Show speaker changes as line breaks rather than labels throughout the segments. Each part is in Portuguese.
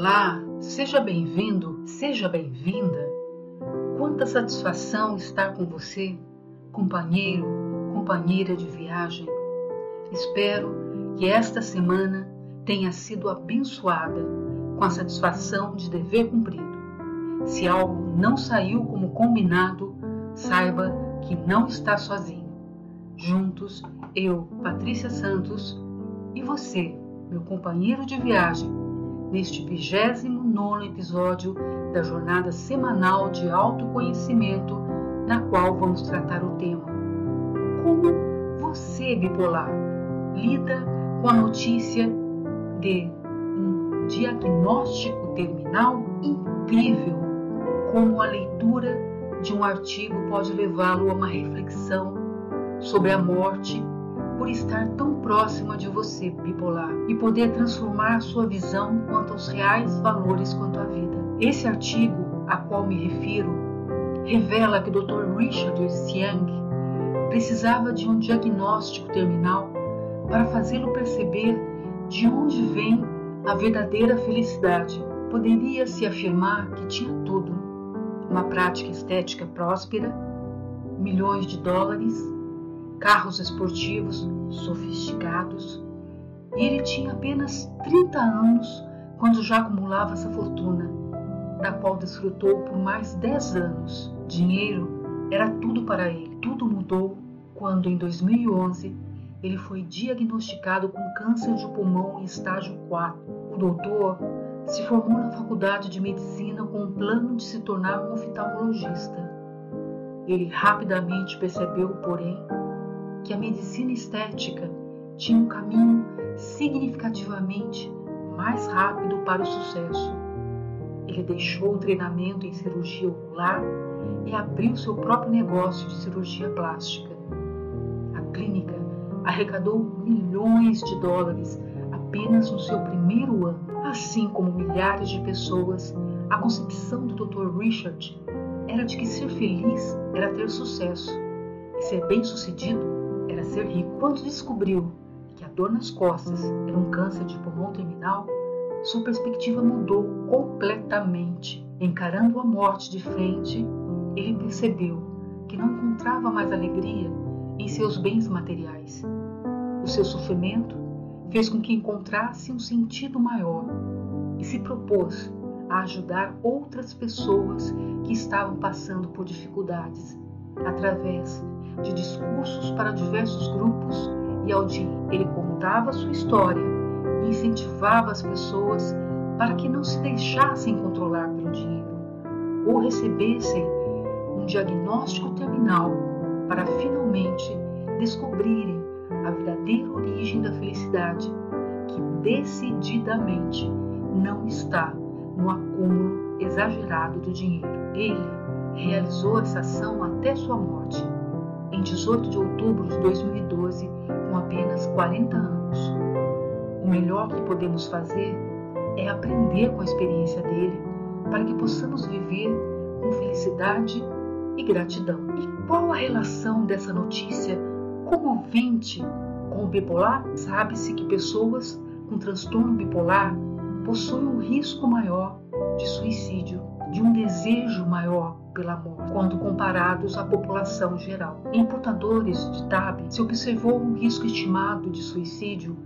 Olá, seja bem-vindo, seja bem-vinda. Quanta satisfação estar com você, companheiro, companheira de viagem. Espero que esta semana tenha sido abençoada com a satisfação de dever cumprido. Se algo não saiu como combinado, saiba que não está sozinho. Juntos, eu, Patrícia Santos, e você, meu companheiro de viagem, neste 29 episódio da jornada semanal de autoconhecimento, na qual vamos tratar o tema Como você, bipolar, lida com a notícia de um diagnóstico terminal incrível, como a leitura de um artigo pode levá-lo a uma reflexão sobre a morte por estar tão próxima de você, bipolar, e poder transformar sua visão quanto aos reais valores quanto à vida. Esse artigo a qual me refiro revela que o Dr. Richard Young precisava de um diagnóstico terminal para fazê-lo perceber de onde vem a verdadeira felicidade. Poderia-se afirmar que tinha tudo: uma prática estética próspera, milhões de dólares, carros esportivos sofisticados, e ele tinha apenas 30 anos quando já acumulava essa fortuna, da qual desfrutou por mais 10 anos. Dinheiro era tudo para ele. Tudo mudou quando, em 2011, ele foi diagnosticado com câncer de pulmão em estágio 4. O doutor se formou na faculdade de medicina com um plano de se tornar um oftalmologista. Ele rapidamente percebeu, porém, que a medicina estética tinha um caminho significativamente mais rápido para o sucesso. Ele deixou o treinamento em cirurgia ocular e abriu seu próprio negócio de cirurgia plástica. A clínica arrecadou milhões de dólares apenas no seu primeiro ano. Assim como milhares de pessoas, a concepção do Dr. Richard era de que ser feliz era ter sucesso e ser bem-sucedido era ser rico. Quando descobriu que a dor nas costas era um câncer de pulmão terminal, sua perspectiva mudou completamente. Encarando a morte de frente, ele percebeu que não encontrava mais alegria em seus bens materiais. O seu sofrimento fez com que encontrasse um sentido maior e se propôs a ajudar outras pessoas que estavam passando por dificuldades através de discursos para diversos grupos e ao dia ele contava sua história e incentivava as pessoas para que não se deixassem controlar pelo dinheiro ou recebessem um diagnóstico terminal para finalmente descobrirem a verdadeira origem da felicidade, que decididamente não está no acúmulo exagerado do dinheiro. Ele realizou essa ação até sua morte em 18 de outubro de 2012, com apenas 40 anos. O melhor que podemos fazer é aprender com a experiência dele para que possamos viver com felicidade e gratidão. E qual a relação dessa notícia comovente com o bipolar? Sabe-se que pessoas com transtorno bipolar possuem um risco maior de suicídio, desejo maior pela morte, quando comparados à população geral. Em portadores de TAB, se observou um risco estimado de suicídio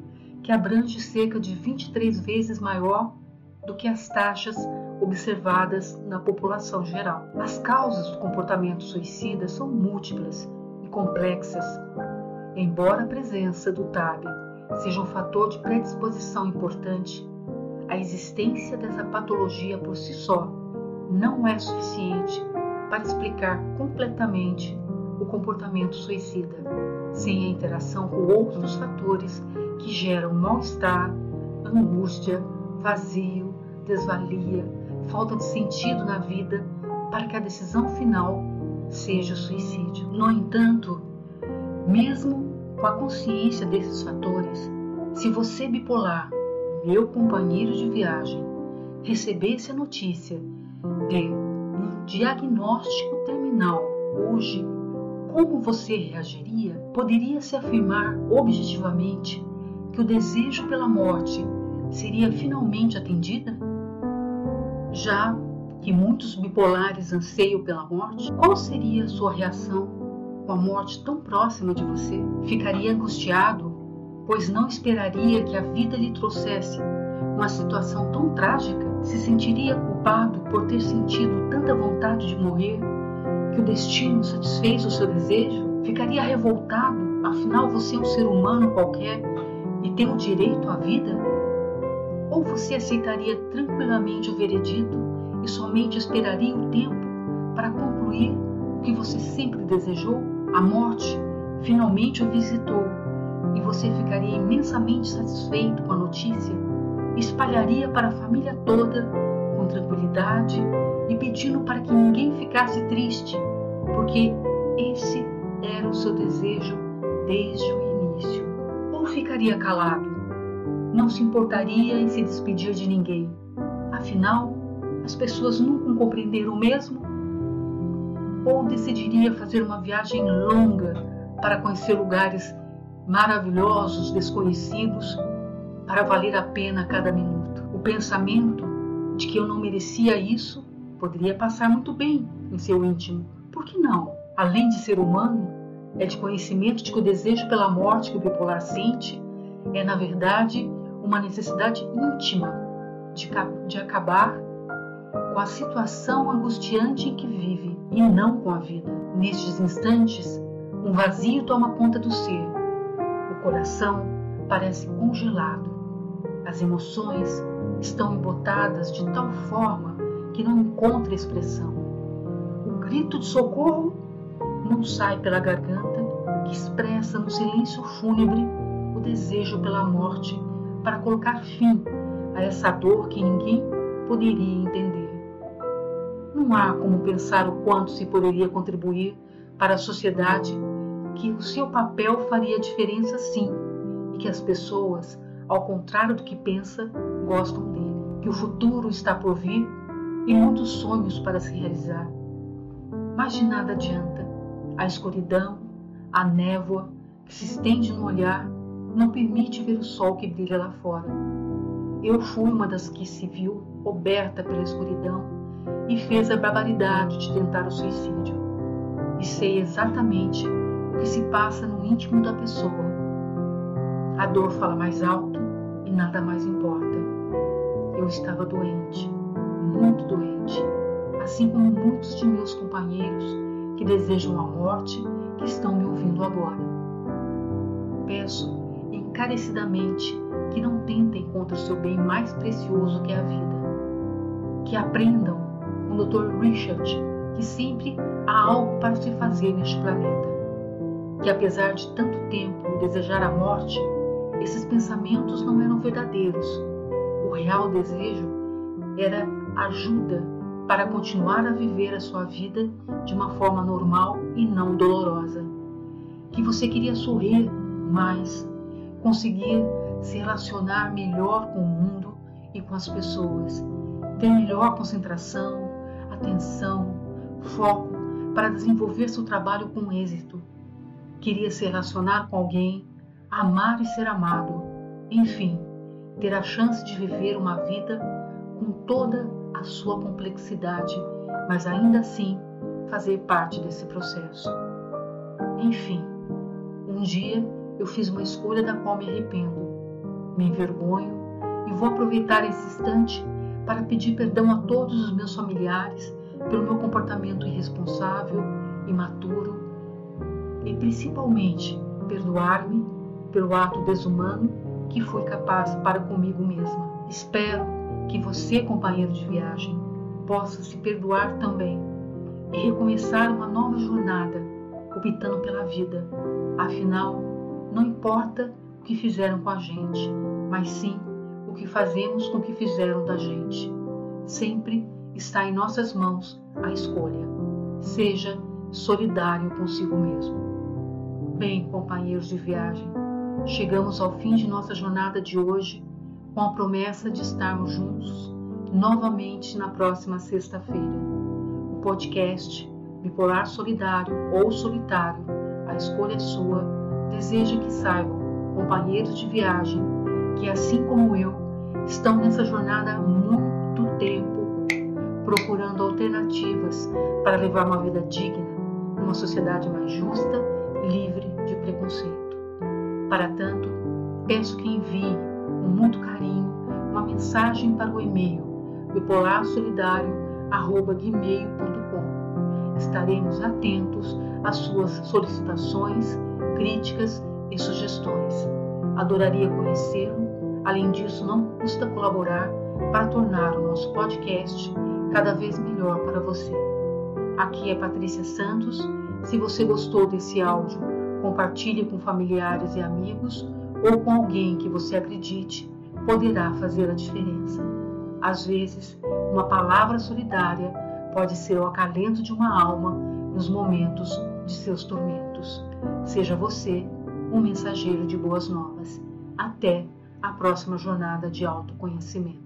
que abrange cerca de 23 vezes maior do que as taxas observadas na população geral. As causas do comportamento suicida são múltiplas e complexas. Embora a presença do TAB seja um fator de predisposição importante, a existência dessa patologia por si só não é suficiente para explicar completamente o comportamento suicida, sem a interação com outros fatores que geram mal-estar, angústia, vazio, desvalia, falta de sentido na vida, para que a decisão final seja o suicídio. No entanto, mesmo com a consciência desses fatores, se você bipolar, meu companheiro de viagem, recebesse a notícia de um diagnóstico terminal hoje, como você reagiria? Poderia se afirmar objetivamente que o desejo pela morte seria finalmente atendida? Já que muitos bipolares anseiam pela morte, qual seria a sua reação com a morte tão próxima de você? Ficaria angustiado, pois não esperaria que a vida lhe trouxesse uma situação tão trágica? Se sentiria culpado por ter sentido tanta vontade de morrer que o destino satisfez o seu desejo? Ficaria revoltado, afinal você é um ser humano qualquer e tem o direito à vida? Ou você aceitaria tranquilamente o veredito e somente esperaria o tempo para concluir o que você sempre desejou? A morte finalmente o visitou e você ficaria imensamente satisfeito com a notícia espalharia para a família toda com tranquilidade e pedindo para que ninguém ficasse triste, porque esse era o seu desejo desde o início. Ou ficaria calado, não se importaria em se despedir de ninguém. Afinal, as pessoas nunca compreenderam mesmo? Ou decidiria fazer uma viagem longa para conhecer lugares maravilhosos, desconhecidos para valer a pena cada minuto. O pensamento de que eu não merecia isso poderia passar muito bem em seu íntimo. Por que não? Além de ser humano, é de conhecimento de que o desejo pela morte que o bipolar sente é, na verdade, uma necessidade íntima de, de acabar com a situação angustiante em que vive e não com a vida. Nestes instantes, um vazio toma conta do ser. O coração parece congelado. As emoções estão embotadas de tal forma que não encontra expressão. O grito de socorro não sai pela garganta, que expressa no silêncio fúnebre o desejo pela morte para colocar fim a essa dor que ninguém poderia entender. Não há como pensar o quanto se poderia contribuir para a sociedade que o seu papel faria diferença sim e que as pessoas ao contrário do que pensa, gostam dele, que o futuro está por vir e muitos sonhos para se realizar. Mas de nada adianta. A escuridão, a névoa que se estende no olhar, não permite ver o sol que brilha lá fora. Eu fui uma das que se viu coberta pela escuridão e fez a barbaridade de tentar o suicídio. E sei exatamente o que se passa no íntimo da pessoa a dor fala mais alto e nada mais importa. Eu estava doente, muito doente, assim como muitos de meus companheiros que desejam a morte que estão me ouvindo agora. Peço encarecidamente que não tentem contra o seu bem mais precioso que é a vida. Que aprendam com o Dr. Richard que sempre há algo para se fazer neste planeta. Que apesar de tanto tempo desejar a morte, esses pensamentos não eram verdadeiros. O real desejo era ajuda para continuar a viver a sua vida de uma forma normal e não dolorosa. Que você queria sorrir mais, conseguir se relacionar melhor com o mundo e com as pessoas, ter melhor concentração, atenção, foco para desenvolver seu trabalho com êxito. Queria se relacionar com alguém amar e ser amado, enfim, ter a chance de viver uma vida com toda a sua complexidade, mas ainda assim fazer parte desse processo. Enfim, um dia eu fiz uma escolha da qual me arrependo, me envergonho e vou aproveitar esse instante para pedir perdão a todos os meus familiares pelo meu comportamento irresponsável, imaturo e principalmente perdoar-me pelo ato desumano que fui capaz para comigo mesma. Espero que você, companheiro de viagem, possa se perdoar também e recomeçar uma nova jornada, optando pela vida. Afinal, não importa o que fizeram com a gente, mas sim o que fazemos com o que fizeram da gente. Sempre está em nossas mãos a escolha. Seja solidário consigo mesmo. Bem, companheiros de viagem, Chegamos ao fim de nossa jornada de hoje com a promessa de estarmos juntos novamente na próxima sexta-feira. O podcast Bipolar Solidário ou Solitário, a escolha é sua, deseja que saibam, companheiros de viagem, que assim como eu, estão nessa jornada há muito tempo procurando alternativas para levar uma vida digna numa sociedade mais justa, livre de preconceito. Para tanto, peço que envie com muito carinho uma mensagem para o e-mail bipolarsolidario@gmail.com. Estaremos atentos às suas solicitações, críticas e sugestões. Adoraria conhecê-lo. Além disso, não custa colaborar para tornar o nosso podcast cada vez melhor para você. Aqui é Patrícia Santos. Se você gostou desse áudio, compartilhe com familiares e amigos ou com alguém que você acredite poderá fazer a diferença. Às vezes, uma palavra solidária pode ser o acalento de uma alma nos momentos de seus tormentos. Seja você um mensageiro de boas novas. Até a próxima jornada de autoconhecimento.